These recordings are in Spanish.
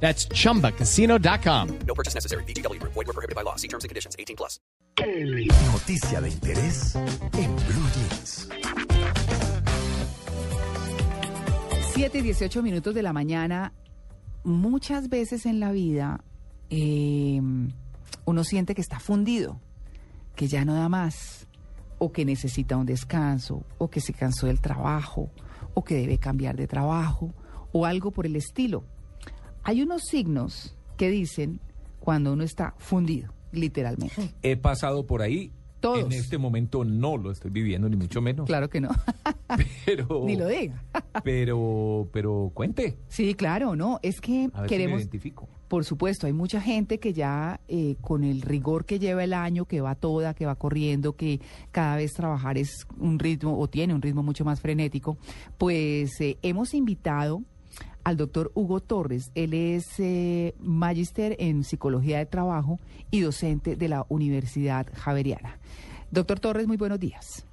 That's chumbacasino.com. No purchase necessary. BGW. Void were prohibited by law. See terms and conditions. 18 plus. Noticia de interés en Blue Jeans. 7 y 18 minutos de la mañana. Muchas veces en la vida eh, uno siente que está fundido, que ya no da más, o que necesita un descanso, o que se cansó del trabajo, o que debe cambiar de trabajo, o algo por el estilo. Hay unos signos que dicen cuando uno está fundido, literalmente. He pasado por ahí. Todos. En este momento no lo estoy viviendo, ni mucho menos. Claro que no. Pero, Ni lo diga. pero, pero cuente. Sí, claro, no. Es que A ver si me queremos. identifico. Por supuesto, hay mucha gente que ya eh, con el rigor que lleva el año, que va toda, que va corriendo, que cada vez trabajar es un ritmo o tiene un ritmo mucho más frenético, pues eh, hemos invitado al doctor Hugo Torres. Él es eh, magíster en psicología de trabajo y docente de la Universidad Javeriana. Doctor Torres, muy buenos días.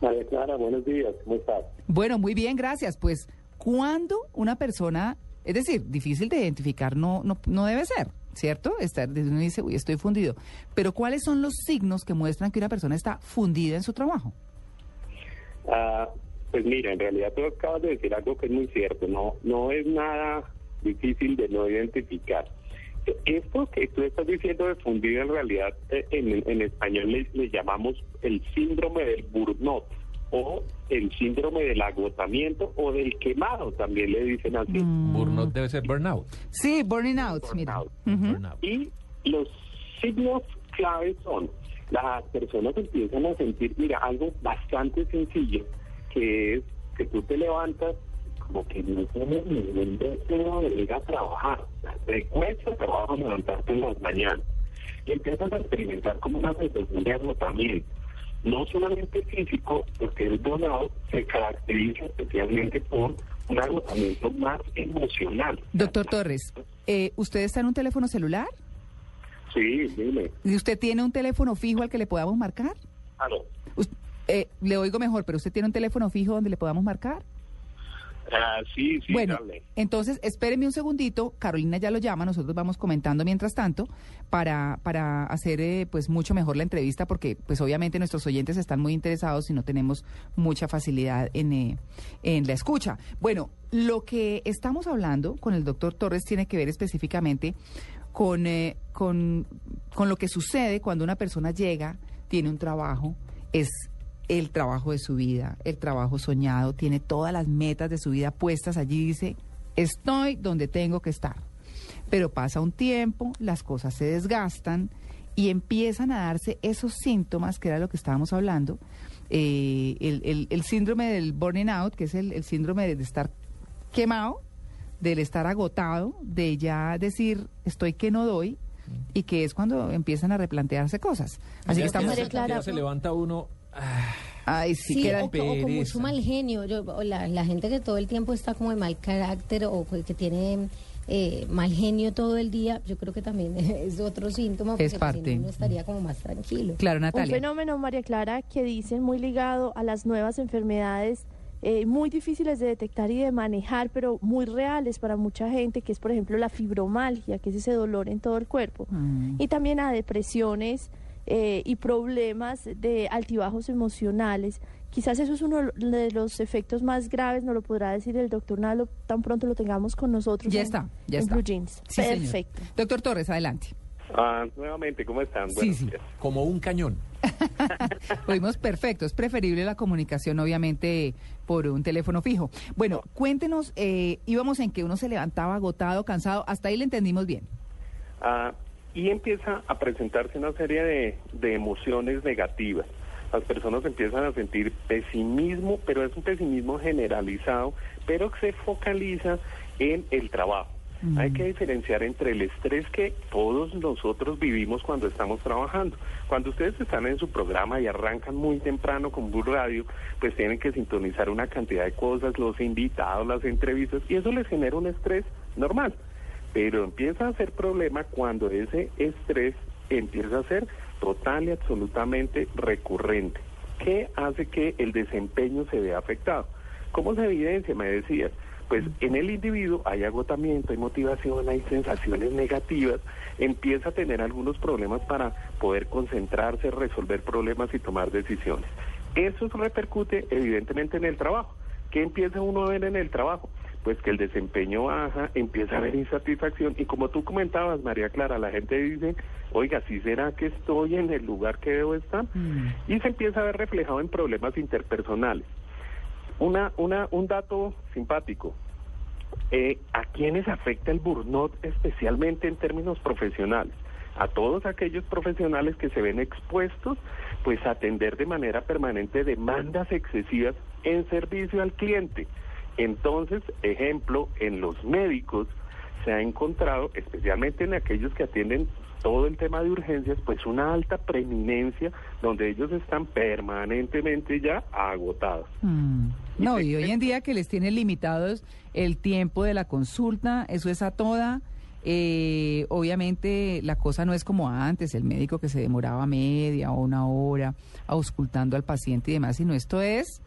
María Clara, buenos días, ¿cómo estás? Bueno, muy bien, gracias. Pues, ¿cuándo una persona, es decir, difícil de identificar, no, no, no debe ser, ¿cierto? Estar, uno dice, uy, estoy fundido. Pero, ¿cuáles son los signos que muestran que una persona está fundida en su trabajo? Ah, pues mira, en realidad tú acabas de decir algo que es muy cierto, no, no es nada difícil de no identificar. Esto que tú estás diciendo de fundido en realidad eh, en, en español le, le llamamos el síndrome del burnout o el síndrome del agotamiento o del quemado, también le dicen así. Burnout debe ser burnout. Sí, burning out, mira. Burnout. Ujú. Burnout. Y los signos claves son, las personas empiezan a sentir, mira, algo bastante sencillo, que es que tú te levantas como que no tienes ningún deseo de ir a trabajar. Te cuesta trabajo levantarte en las mañanas. Y empiezas a experimentar como una sensación de agotamiento. No solamente físico, porque el burnout se caracteriza especialmente por un agotamiento más emocional. Doctor Torres, eh, ¿usted está en un teléfono celular? Sí, dime. ¿Y usted tiene un teléfono fijo al que le podamos marcar? Aló. Eh, le oigo mejor, pero ¿usted tiene un teléfono fijo donde le podamos marcar? Ah, sí, sí, bueno, dale. entonces espéreme un segundito, Carolina ya lo llama, nosotros vamos comentando mientras tanto para, para hacer eh, pues mucho mejor la entrevista porque pues obviamente nuestros oyentes están muy interesados y no tenemos mucha facilidad en, eh, en la escucha. Bueno, lo que estamos hablando con el doctor Torres tiene que ver específicamente con, eh, con, con lo que sucede cuando una persona llega, tiene un trabajo, es el trabajo de su vida, el trabajo soñado, tiene todas las metas de su vida puestas allí, dice, estoy donde tengo que estar. Pero pasa un tiempo, las cosas se desgastan y empiezan a darse esos síntomas, que era lo que estábamos hablando, eh, el, el- el síndrome del burning out, que es el, el síndrome de, de estar quemado, del estar agotado, de ya decir, estoy que no doy, y que es cuando empiezan a replantearse cosas. Así Ya que estamos... Clara, se levanta uno. Ay, sí, Sí, que era- o, o con mucho mal genio. Yo, o la, la gente que todo el tiempo está como de mal carácter o que tiene eh, mal genio todo el día, yo creo que también es otro síntoma. porque, pues, parte. si no, uno estaría como más tranquilo. Claro, Un Natalia. fenómeno, María Clara, que dicen muy ligado a las nuevas enfermedades eh, muy difíciles de detectar y de manejar, pero muy reales para mucha gente, que es, por ejemplo, la fibromalgia, que es ese dolor en todo el cuerpo. Mm. Y también a depresiones eh, y problemas de altibajos emocionales. Quizás eso es uno de los efectos más graves, nos lo podrá decir el doctor Nalo tan pronto lo tengamos con nosotros. Ya en- está, ya en está. Blue Jeans. Sí, señor. Perfecto. Doctor Torres, adelante. Ah, nuevamente, ¿cómo están? Sí, Buenos sí. como un cañón. Oímos perfecto. Es preferible la comunicación, obviamente, por un teléfono fijo. Bueno, cuéntenos, eh, íbamos en que uno se levantaba agotado, cansado. Hasta ahí le entendimos bien. Ah, y empieza a presentarse una serie de, de emociones negativas. Las personas empiezan a sentir pesimismo, pero es un pesimismo generalizado, pero que se focaliza en el trabajo. Hay que diferenciar entre el estrés que todos nosotros vivimos cuando estamos trabajando. Cuando ustedes están en su programa y arrancan muy temprano con Bull Radio, pues tienen que sintonizar una cantidad de cosas, los invitados, las entrevistas, y eso les genera un estrés normal. Pero empieza a ser problema cuando ese estrés empieza a ser total y absolutamente recurrente. ¿Qué hace que el desempeño se vea afectado? ¿Cómo se evidencia? Me decías. Pues en el individuo hay agotamiento, hay motivación, hay sensaciones negativas, empieza a tener algunos problemas para poder concentrarse, resolver problemas y tomar decisiones. Eso repercute evidentemente en el trabajo. ¿Qué empieza uno a ver en el trabajo? Pues que el desempeño baja, empieza a haber insatisfacción y como tú comentabas, María Clara, la gente dice, oiga, ¿sí será que estoy en el lugar que debo estar? Y se empieza a ver reflejado en problemas interpersonales. Una, una, un dato simpático. Eh, ¿A quiénes afecta el burnout especialmente en términos profesionales? A todos aquellos profesionales que se ven expuestos pues a atender de manera permanente demandas excesivas en servicio al cliente. Entonces, ejemplo, en los médicos se ha encontrado, especialmente en aquellos que atienden todo el tema de urgencias, pues una alta preeminencia donde ellos están permanentemente ya agotados. Mm. No, y hoy en día que les tienen limitados el tiempo de la consulta, eso es a toda. Eh, obviamente la cosa no es como antes, el médico que se demoraba media o una hora auscultando al paciente y demás, sino esto es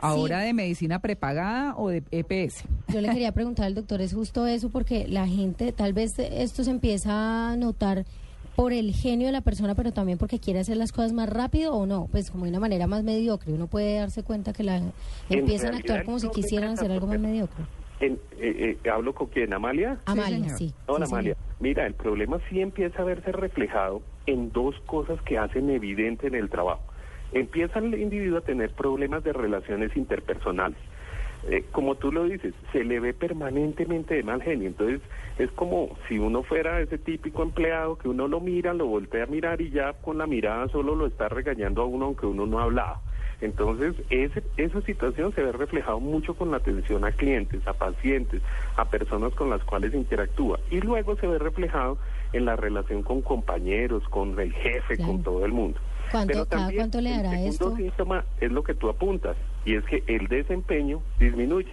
ahora de medicina prepagada o de EPS. Yo le quería preguntar al doctor, es justo eso, porque la gente, tal vez esto se empieza a notar por el genio de la persona, pero también porque quiere hacer las cosas más rápido o no, pues como de una manera más mediocre. Uno puede darse cuenta que la empiezan a actuar como si quisieran hacer algo más mediocre. En- eh, eh, ¿Hablo con quién? ¿Amalia? Amalia, sí. Hola, sí, Amalia. señor. Mira, el problema sí empieza a verse reflejado en dos cosas que hacen evidente en el trabajo. Empieza el individuo a tener problemas de relaciones interpersonales. Eh, como tú lo dices, se le ve permanentemente de mal genio. Entonces, es como si uno fuera ese típico empleado que uno lo mira, lo voltea a mirar y ya con la mirada solo lo está regañando a uno aunque uno no ha hablado. Entonces, ese, esa situación se ve reflejado mucho con la atención a clientes, a pacientes, a personas con las cuales interactúa. Y luego se ve reflejado en la relación con compañeros, con el jefe, Claro. con todo el mundo. ¿Cuánto- Pero cada también cuánto le dará el segundo esto? síntoma es lo que tú apuntas, y es que el desempeño disminuye.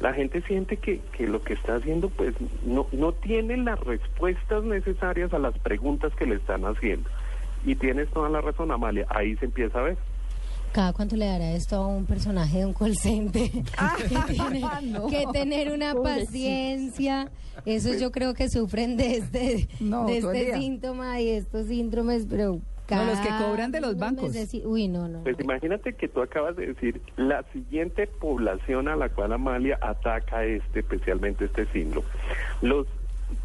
La gente siente que, que lo que está haciendo pues no, no tiene las respuestas necesarias a las preguntas que le están haciendo. Y tienes toda la razón, Amalia, ahí se empieza a ver. ¿Cada cuánto le dará esto a un personaje de un call center? que tiene no. que tener una paciencia. Eso yo creo que sufren de este, No, de este síntoma y estos síndromes, pero No, los que cada cobran de los bancos. sí- Uy, no, no. Pues imagínate que tú acabas de decir la siguiente población a la cual Amalia ataca este, especialmente este síndrome. Los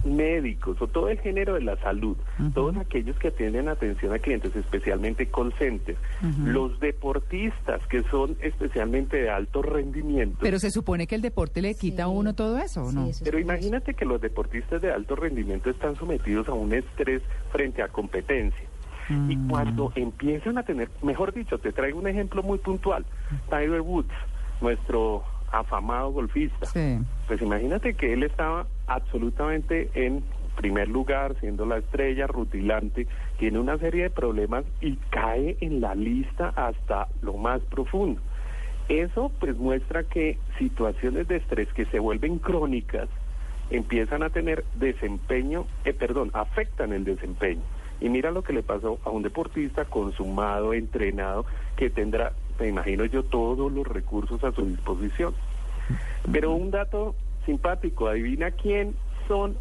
médicos o todo el género de la salud, todos aquellos que atienden atención a clientes, especialmente call centers, los deportistas que son especialmente de alto rendimiento. Pero se supone que el deporte le quita a uno todo eso, ¿o Sí, no? eso Pero imagínate que los deportistas de alto rendimiento están sometidos a un estrés frente a competencia. Y Mm. cuando empiezan a tener, mejor dicho, te traigo un ejemplo muy puntual. Tiger Woods, nuestro afamado golfista. Sí. Pues imagínate que él estaba absolutamente en primer lugar, siendo la estrella rutilante, tiene una serie de problemas y cae en la lista hasta lo más profundo. Eso pues muestra que situaciones de estrés que se vuelven crónicas empiezan a tener desempeño, eh, perdón, afectan el desempeño. Y mira lo que le pasó a un deportista consumado, entrenado, que tendrá, me imagino yo, todos los recursos a su disposición. Pero un dato simpático, adivina quién son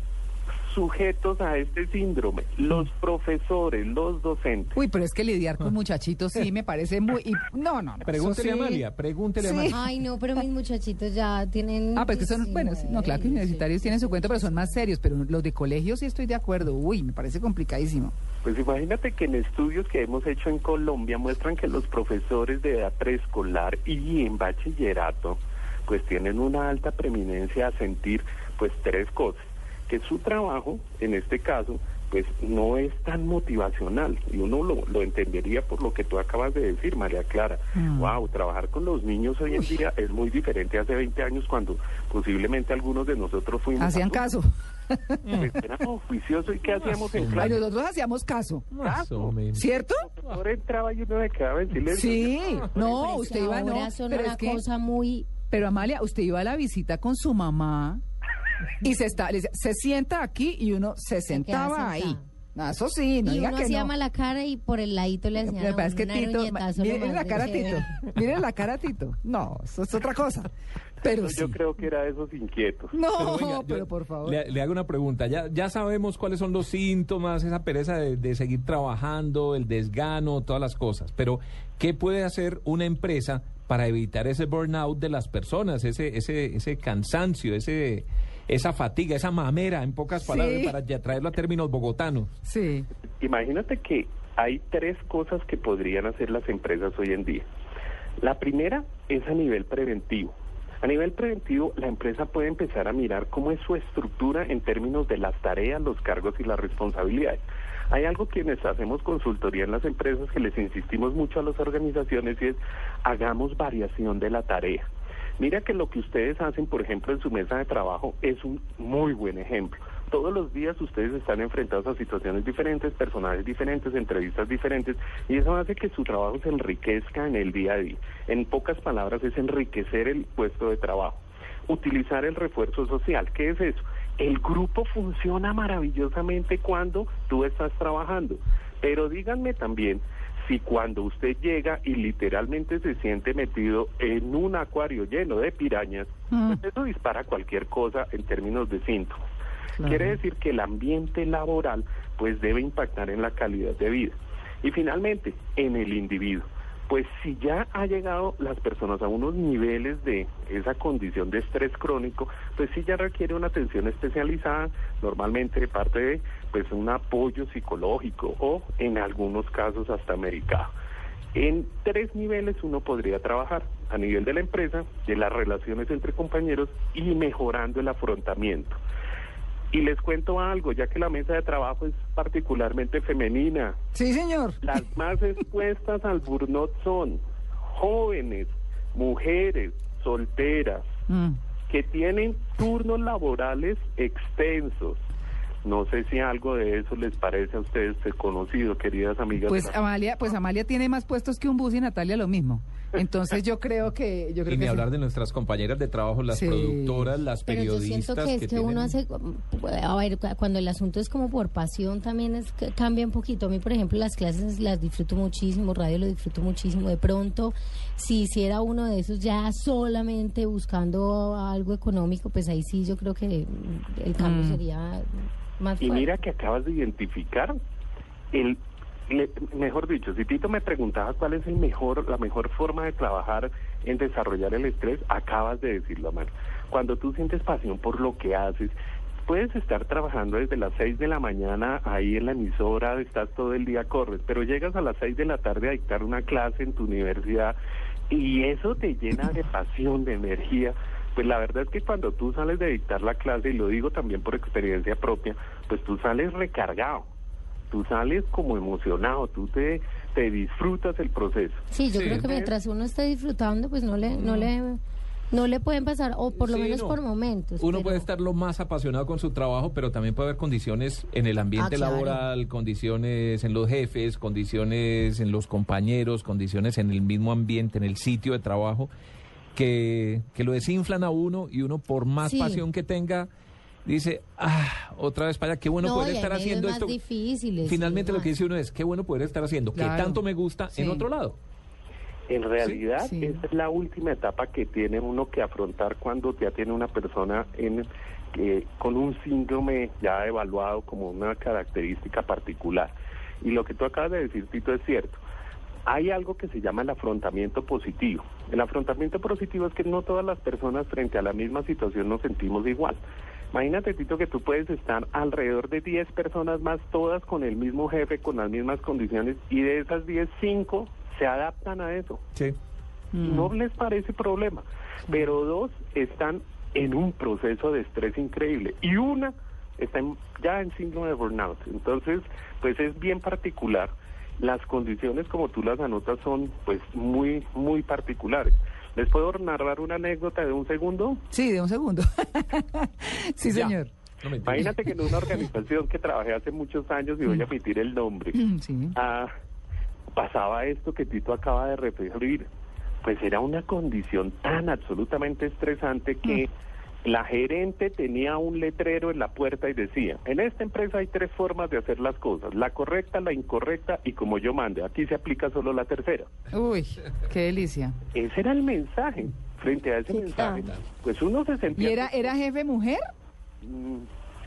sujetos a este síndrome, los profesores, los docentes. Uy, pero es que lidiar con muchachitos sí me parece muy... y- no, no, no. Pregúntele a. Amalia, pregúntele a. Amalia. Ay, no, pero mis muchachitos ya tienen... Ah, pues que son, bueno, sí, no, claro que 19, universitarios tienen su cuento, pero son más serios, pero los de colegio sí estoy de acuerdo. Uy, me parece complicadísimo. Pues imagínate que en estudios que hemos hecho en Colombia muestran que los profesores de edad preescolar y en bachillerato pues tienen una alta preeminencia a sentir pues tres cosas, que su trabajo, en este caso, pues no es tan motivacional y uno lo, lo entendería por lo que tú acabas de decir, María Clara. Mm. Wow, trabajar con los niños hoy en día es muy diferente hace 20 años cuando posiblemente algunos de nosotros fuimos Hacían caso. Pues éramos juiciosos y ¿qué hacíamos en Ay, clase? nosotros hacíamos caso, Más o menos. ¿cierto? Ahora entraba y uno me quedaba en silencio. Sí, no, Pero es usted iba, no, ahora son pero una es que, cosa muy... pero Amalia, usted iba a la visita con su mamá y se está, le decía, se sienta aquí y uno se sentaba ahí. No, eso sí, no y diga uno que hacía no. mala cara y por el ladito le hacían a pasa es que Tito, aruñetazo mire nomás la cara chévere. Tito, mire la cara Tito. No, eso es otra cosa. Pero sí. Yo creo que era de esos inquietos. No, Pero pero, por favor. Le, le hago una pregunta. Ya, ya sabemos cuáles son los síntomas, esa pereza de, de seguir trabajando, el desgano, todas las cosas. Pero, ¿qué puede hacer una empresa para evitar ese burnout de las personas, ese, ese, ese cansancio, ese, esa fatiga, esa mamera, en pocas Sí. palabras, para ya traerlo a términos bogotanos? Sí. Imagínate que hay tres cosas que podrían hacer las empresas hoy en día. La primera es a nivel preventivo. A nivel preventivo, la empresa puede empezar a mirar cómo es su estructura en términos de las tareas, los cargos y las responsabilidades. Hay algo quienes hacemos consultoría en las empresas que les insistimos mucho a las organizaciones y es hagamos variación de la tarea. Mira que lo que ustedes hacen, por ejemplo, en su mesa de trabajo es un muy buen ejemplo. Todos los días ustedes están enfrentados a situaciones diferentes, personajes diferentes, entrevistas diferentes, y eso hace que su trabajo se enriquezca en el día a día. En pocas palabras, es enriquecer el puesto de trabajo. Utilizar el refuerzo social. ¿Qué es eso? El grupo funciona maravillosamente cuando tú estás trabajando. Pero díganme también si cuando usted llega y literalmente se siente metido en un acuario lleno de pirañas, Mm. pues eso dispara cualquier cosa en términos de síntomas. Claro. Quiere decir que el ambiente laboral pues debe impactar en la calidad de vida. Y finalmente, en el individuo. Pues si ya ha llegado las personas a unos niveles de esa condición de estrés crónico, pues sí ya requiere una atención especializada, normalmente de parte de pues un apoyo psicológico o en algunos casos hasta medicado. En tres niveles uno podría trabajar, a nivel de la empresa, de las relaciones entre compañeros y mejorando el afrontamiento. Y les cuento algo, ya que la mesa de trabajo es particularmente femenina, Sí, señor. las más expuestas al burnout son jóvenes, mujeres, solteras, Mm. que tienen turnos laborales extensos. No sé si algo de eso les parece a ustedes conocido, queridas amigas. Pues Amalia, pues Amalia tiene más puestos que un bus y Natalia lo mismo. Entonces yo creo que yo creo Y ni que sí. hablar de nuestras compañeras de trabajo, las Sí. productoras, las Pero yo periodistas siento que es que, tienen- uno hace, a ver, cu- cuando el asunto es como por pasión también es cambia un poquito. A mí, por ejemplo, las clases las disfruto muchísimo, radio lo disfruto muchísimo. De pronto, si hiciera uno de esos ya solamente buscando algo económico, pues ahí sí yo creo que el cambio Mm. sería más Y fuerte. mira que acabas de identificar el le- mejor dicho, si Tito me preguntaba cuál es el mejor la mejor forma de trabajar en desarrollar el estrés, acabas de decirlo, mano. Cuando tú sientes pasión por lo que haces, puedes estar trabajando desde las 6 de la mañana ahí en la emisora, estás todo el día corres, pero llegas a las 6 de la tarde a dictar una clase en tu universidad y eso te llena de pasión, de energía. Pues la verdad es que cuando tú sales de dictar la clase, y lo digo también por experiencia propia, pues tú sales recargado, tú sales como emocionado, tú te, te disfrutas el proceso. Sí, yo Sí. creo que mientras uno esté disfrutando, pues no le, no le, no le pueden pasar, o por lo Sí, menos no. por momentos. Uno pero- puede estar lo más apasionado con su trabajo, pero también puede haber condiciones en el ambiente Ah, claro. laboral, condiciones en los jefes, condiciones en los compañeros, condiciones en el mismo ambiente, en el sitio de trabajo, que, que lo desinflan a uno y uno por más Sí. pasión que tenga, dice, ah, otra vez para allá, qué bueno No, poder estar haciendo esto. difíciles, Finalmente sí, lo que dice uno es, qué bueno poder estar haciendo, Claro. que tanto me gusta Sí. en otro lado. En realidad, Sí. esa es la última etapa que tiene uno que afrontar cuando ya tiene una persona en, eh, con un síndrome ya evaluado como una característica particular. Y lo que tú acabas de decir, Tito, es cierto. Hay algo que se llama el afrontamiento positivo. El afrontamiento positivo es que no todas las personas frente a la misma situación nos sentimos igual. Imagínate, Tito, que tú puedes estar alrededor de 10 personas más, todas con el mismo jefe, con las mismas condiciones, y de esas 10, 5 se adaptan a eso. Sí. Mm. No les parece problema. Pero dos están en un proceso de estrés increíble y una está en- ya en síndrome de burnout. Entonces, pues es bien particular. Las condiciones como tú las anotas son pues muy, muy particulares. ¿Les puedo narrar una anécdota de un segundo? Sí, de un segundo. sí, Ya. señor. No. Imagínate que en una organización que trabajé hace muchos años, y voy a omitir el nombre, Sí. ah, pasaba esto que Tito acaba de referir. Pues era una condición tan absolutamente estresante que la gerente tenía un letrero en la puerta y decía, en esta empresa hay tres formas de hacer las cosas, la correcta, la incorrecta y como yo mande, aquí se aplica solo la tercera. Uy, qué delicia. Ese era el mensaje. Frente a ese ¿Qué mensaje, pues uno se ¿Y sentía era, era jefe mujer? mm,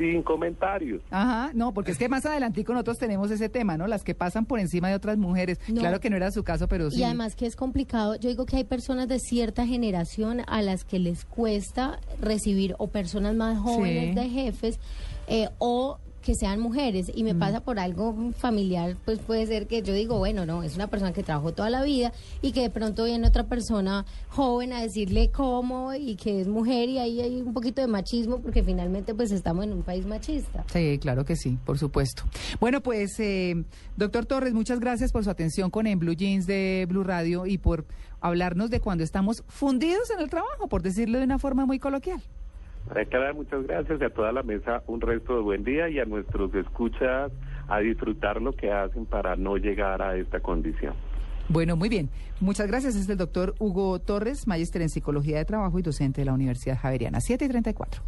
sin comentarios. Ajá, no, porque es que más adelantico nosotros tenemos ese tema, ¿no? Las que pasan por encima de otras mujeres. No. Claro que no era su caso, pero sí. Y además que es complicado, yo digo que hay personas de cierta generación a las que les cuesta recibir o personas más jóvenes Sí. de jefes eh, o que sean mujeres y me pasa por algo familiar, pues puede ser que yo digo, bueno, no, es una persona que trabajó toda la vida y que de pronto viene otra persona joven a decirle cómo y que es mujer y ahí hay un poquito de machismo porque finalmente pues estamos en un país machista. Sí, claro que sí, por supuesto. Bueno, pues, eh, doctor Torres, muchas gracias por su atención con En Blue Jeans de Blue Radio y por hablarnos de cuando estamos fundidos en el trabajo, por decirlo de una forma muy coloquial. Cada muchas gracias y a toda la mesa un resto de buen día y a nuestros escuchas a disfrutar lo que hacen para no llegar a esta condición. Bueno, muy bien. Muchas gracias. Es el doctor Hugo Torres, magíster en Psicología de Trabajo y docente de la Universidad Javeriana. 7 y 34.